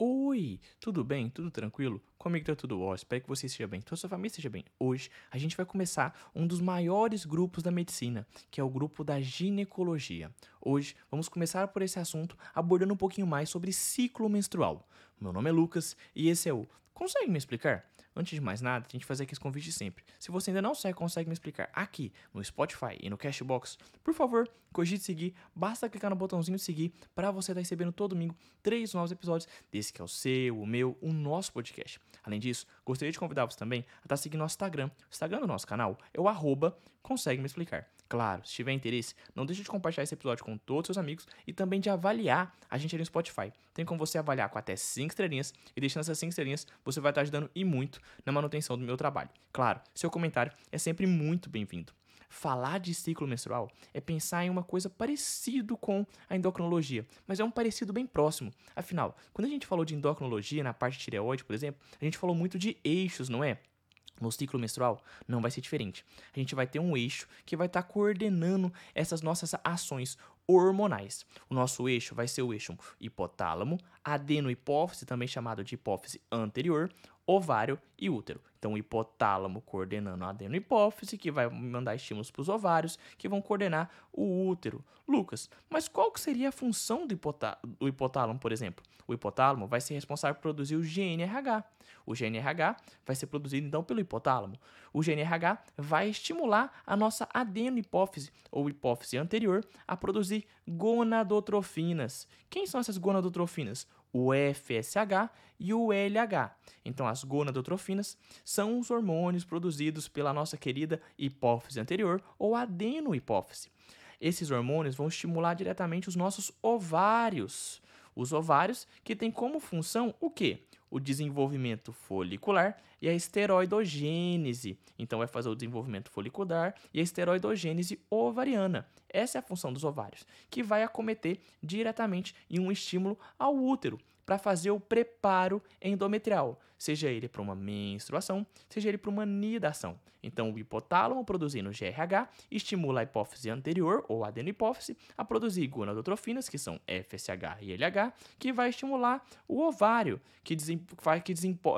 Oi, tudo bem? Tudo tranquilo? Comigo tá tudo ótimo, espero que você esteja bem, que sua família esteja bem. Hoje a gente vai começar um dos maiores grupos da medicina, que é o grupo da ginecologia. Hoje vamos começar por esse assunto abordando um pouquinho mais sobre ciclo menstrual. Meu nome é Lucas e esse é o Consegue me explicar? Antes de mais nada, a gente fazer aqui esse convite sempre. Se você ainda não sabe, consegue me explicar aqui no Spotify e no Cashbox, por favor, cogite seguir. Basta clicar no botãozinho seguir para você estar recebendo todo domingo três novos episódios desse que é o seu, o meu, o nosso podcast. Além disso, gostaria de convidar você também a estar seguindo nosso Instagram. O Instagram do nosso canal é o arroba consegue me explicar. Claro, se tiver interesse, não deixe de compartilhar esse episódio com todos os seus amigos e também de avaliar a gente ali no Spotify. Tem como você avaliar com até 5 estrelinhas e deixando essas 5 estrelinhas, você vai estar ajudando e muito na manutenção do meu trabalho. Claro, seu comentário é sempre muito bem-vindo. Falar de ciclo menstrual é pensar em uma coisa parecido com a endocrinologia, mas é um parecido bem próximo. Afinal, quando a gente falou de endocrinologia na parte tireoide, por exemplo, a gente falou muito de eixos, não é? No ciclo menstrual não vai ser diferente. A gente vai ter um eixo que vai estar tá coordenando essas nossas ações hormonais. O nosso eixo vai ser o eixo hipotálamo, adenohipófise, também chamado de hipófise anterior, ovário e útero. Então, o hipotálamo coordenando a adenohipófise, que vai mandar estímulos para os ovários, que vão coordenar o útero. Lucas, mas qual que seria a função do, hipotá do hipotálamo, por exemplo? O hipotálamo vai ser responsável por produzir o GNRH. O GNRH vai ser produzido então pelo hipotálamo. O GNRH vai estimular a nossa adenohipófise ou hipófise anterior a produzir gonadotrofinas. Quem são essas gonadotrofinas? o FSH e o LH. Então, as gonadotrofinas são os hormônios produzidos pela nossa querida hipófise anterior ou adenohipófise. Esses hormônios vão estimular diretamente os nossos ovários. Os ovários que têm como função o quê? O desenvolvimento folicular e a esteroidogênese. Então, vai fazer o desenvolvimento folicular e a esteroidogênese ovariana. Essa é a função dos ovários, que vai acometer diretamente em um estímulo ao útero, para fazer o preparo endometrial, seja ele para uma menstruação, seja ele para uma nidação. Então, o hipotálamo produzindo GRH estimula a hipófise anterior, ou adenohipófise, a produzir gonadotrofinas, que são FSH e LH, que vai estimular o ovário, que, desem, que,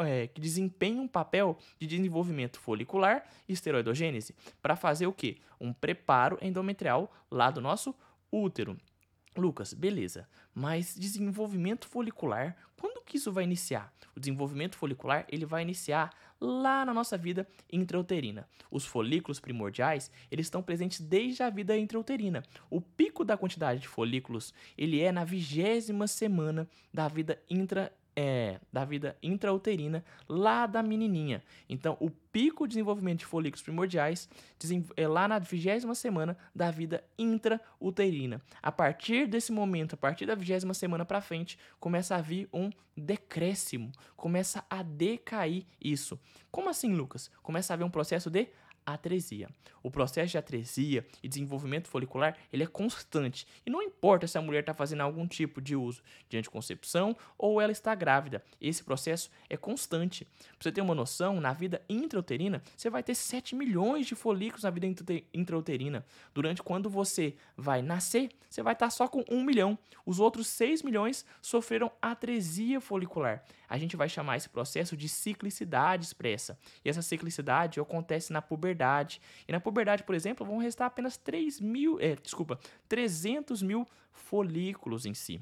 é, que desempenha um papel de desenvolvimento folicular e esteroidogênese, para fazer o quê? Um preparo endometrial lá do nosso útero. Lucas, beleza, mas desenvolvimento folicular, quando que isso vai iniciar? O desenvolvimento folicular, ele vai iniciar lá na nossa vida intrauterina. Os folículos primordiais, eles estão presentes desde a vida intrauterina. O pico da quantidade de folículos, ele é na vigésima semana da vida intra é, da vida intrauterina lá da menininha. Então, o pico de desenvolvimento de folículos primordiais é lá na vigésima semana da vida intrauterina. A partir desse momento, a partir da vigésima semana para frente, começa a vir um decréscimo, começa a decair isso. Como assim, Lucas? Começa a haver um processo de atresia. O processo de atresia e desenvolvimento folicular ele é constante e não importa se a mulher está fazendo algum tipo de uso de anticoncepção ou ela está grávida, esse processo é constante. Para você ter uma noção, na vida intrauterina você vai ter 7 milhões de folículos na vida intrauterina. Durante quando você vai nascer, você vai estar só com 1 milhão. Os outros 6 milhões sofreram atresia folicular. A gente vai chamar esse processo de ciclicidade expressa. E essa ciclicidade acontece na puberdade puberdade. E na puberdade, por exemplo, vão restar apenas 3 mil, é, desculpa, 300 mil folículos em si.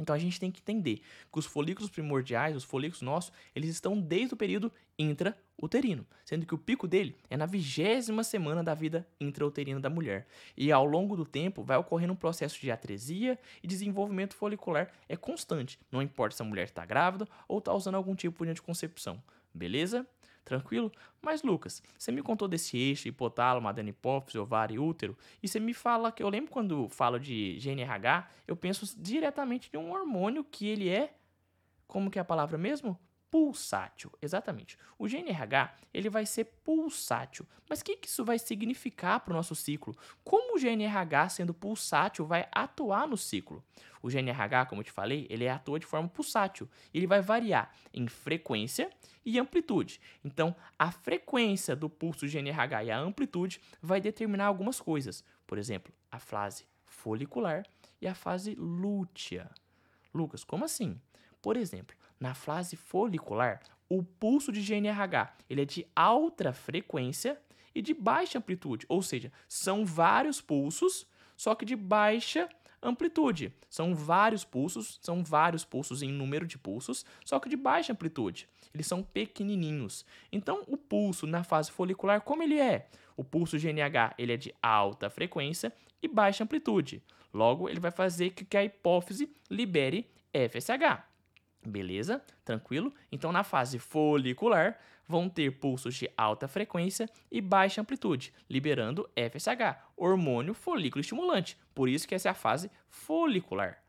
Então a gente tem que entender que os folículos primordiais, os folículos nossos, eles estão desde o período intrauterino, sendo que o pico dele é na vigésima semana da vida intrauterina da mulher. E ao longo do tempo vai ocorrendo um processo de atresia e desenvolvimento folicular é constante, não importa se a mulher está grávida ou está usando algum tipo de anticoncepção. Beleza? Tranquilo? Mas, Lucas, você me contou desse eixo, hipotálamo, adenipófise, ovário e útero, e você me fala que eu lembro quando falo de GNRH, eu penso diretamente de um hormônio que ele é. Como que é a palavra mesmo? Pulsátil. Exatamente. O GNRH ele vai ser pulsátil. Mas o que, que isso vai significar para o nosso ciclo? Como o GNRH, sendo pulsátil, vai atuar no ciclo? O GNRH, como eu te falei, ele atua de forma pulsátil. Ele vai variar em frequência e amplitude. Então, a frequência do pulso GNRH e a amplitude vai determinar algumas coisas. Por exemplo, a fase folicular e a fase lútea. Lucas, como assim? Por exemplo, na fase folicular, o pulso de GNRH ele é de alta frequência e de baixa amplitude, ou seja, são vários pulsos, só que de baixa amplitude. São vários pulsos, são vários pulsos em número de pulsos, só que de baixa amplitude. Eles são pequenininhos. Então, o pulso na fase folicular, como ele é? O pulso GNH ele é de alta frequência e baixa amplitude. Logo, ele vai fazer que a hipófise libere FSH. Beleza? Tranquilo? Então, na fase folicular, vão ter pulsos de alta frequência e baixa amplitude, liberando FSH, hormônio folículo estimulante. Por isso que essa é a fase folicular.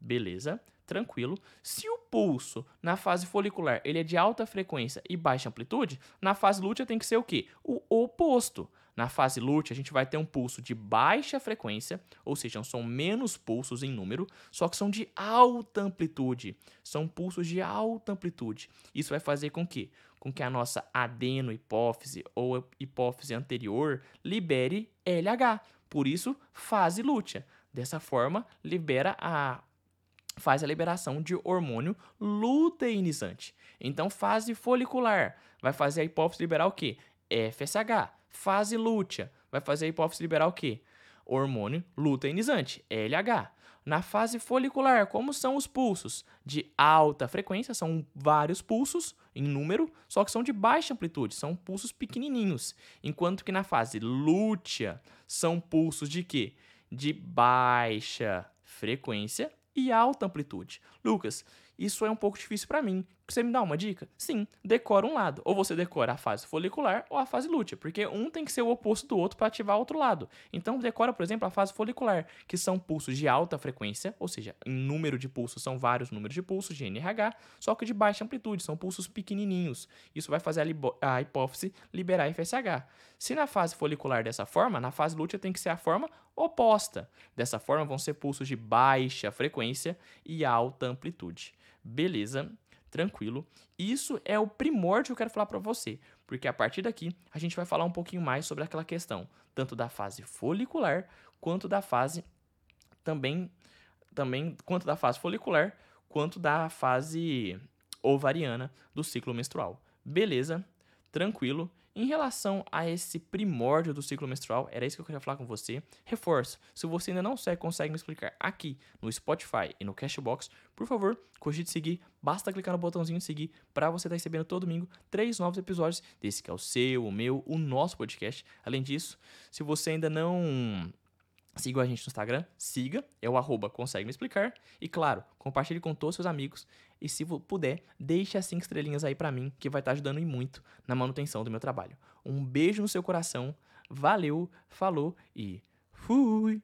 Beleza? Tranquilo. Se o pulso na fase folicular ele é de alta frequência e baixa amplitude, na fase lútea tem que ser o quê? O oposto. Na fase lútea, a gente vai ter um pulso de baixa frequência, ou seja, são menos pulsos em número, só que são de alta amplitude. São pulsos de alta amplitude. Isso vai fazer com que, com que a nossa adeno-hipófise ou hipófise anterior libere LH. Por isso, fase lútea. Dessa forma, libera a faz a liberação de hormônio luteinizante. Então, fase folicular vai fazer a hipófise liberar o quê? FSH. Fase lútea vai fazer a hipófise liberar o quê? Hormônio luteinizante, LH. Na fase folicular, como são os pulsos? De alta frequência, são vários pulsos em número, só que são de baixa amplitude, são pulsos pequenininhos. Enquanto que na fase lútea, são pulsos de quê? De baixa frequência e alta amplitude. Lucas, isso é um pouco difícil para mim. Você me dá uma dica? Sim, decora um lado. Ou você decora a fase folicular ou a fase lútea, porque um tem que ser o oposto do outro para ativar o outro lado. Então, decora, por exemplo, a fase folicular, que são pulsos de alta frequência, ou seja, em número de pulsos são vários números de pulsos, de NRH, só que de baixa amplitude, são pulsos pequenininhos. Isso vai fazer a, a hipófise liberar FSH. Se na fase folicular dessa forma, na fase lútea tem que ser a forma oposta. Dessa forma, vão ser pulsos de baixa frequência e alta amplitude. Beleza? Tranquilo. Isso é o primórdio que eu quero falar para você, porque a partir daqui a gente vai falar um pouquinho mais sobre aquela questão, tanto da fase folicular quanto da fase também também quanto da fase folicular quanto da fase ovariana do ciclo menstrual. Beleza? Tranquilo. Em relação a esse primórdio do ciclo menstrual, era isso que eu queria falar com você. Reforço, se você ainda não consegue me explicar aqui no Spotify e no Cashbox, por favor, cogite seguir. Basta clicar no botãozinho de seguir para você estar tá recebendo todo domingo três novos episódios desse que é o seu, o meu, o nosso podcast. Além disso, se você ainda não Siga a gente no Instagram, siga, é o arroba consegue me explicar. E claro, compartilhe com todos os seus amigos. E se puder, deixe as 5 estrelinhas aí para mim, que vai estar tá ajudando muito na manutenção do meu trabalho. Um beijo no seu coração, valeu, falou e fui!